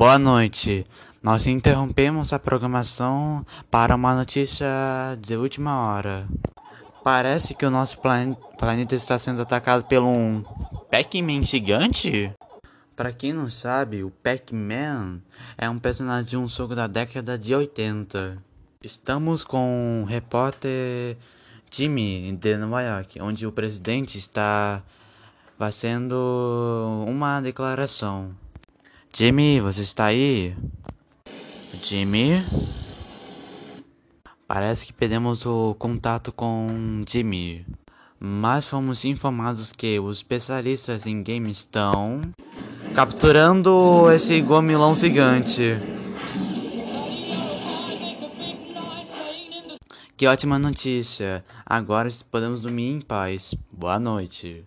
Boa noite. Nós interrompemos a programação para uma notícia de última hora. Parece que o nosso plan planeta está sendo atacado pelo um Pac-Man gigante? Para quem não sabe, o Pac-Man é um personagem de um jogo da década de 80. Estamos com o repórter Jimmy de Nova York, onde o presidente está fazendo uma declaração. Jimmy, você está aí? Jimmy? Parece que perdemos o contato com Jimmy. Mas fomos informados que os especialistas em games estão capturando esse gomilão gigante. Que ótima notícia! Agora podemos dormir em paz. Boa noite.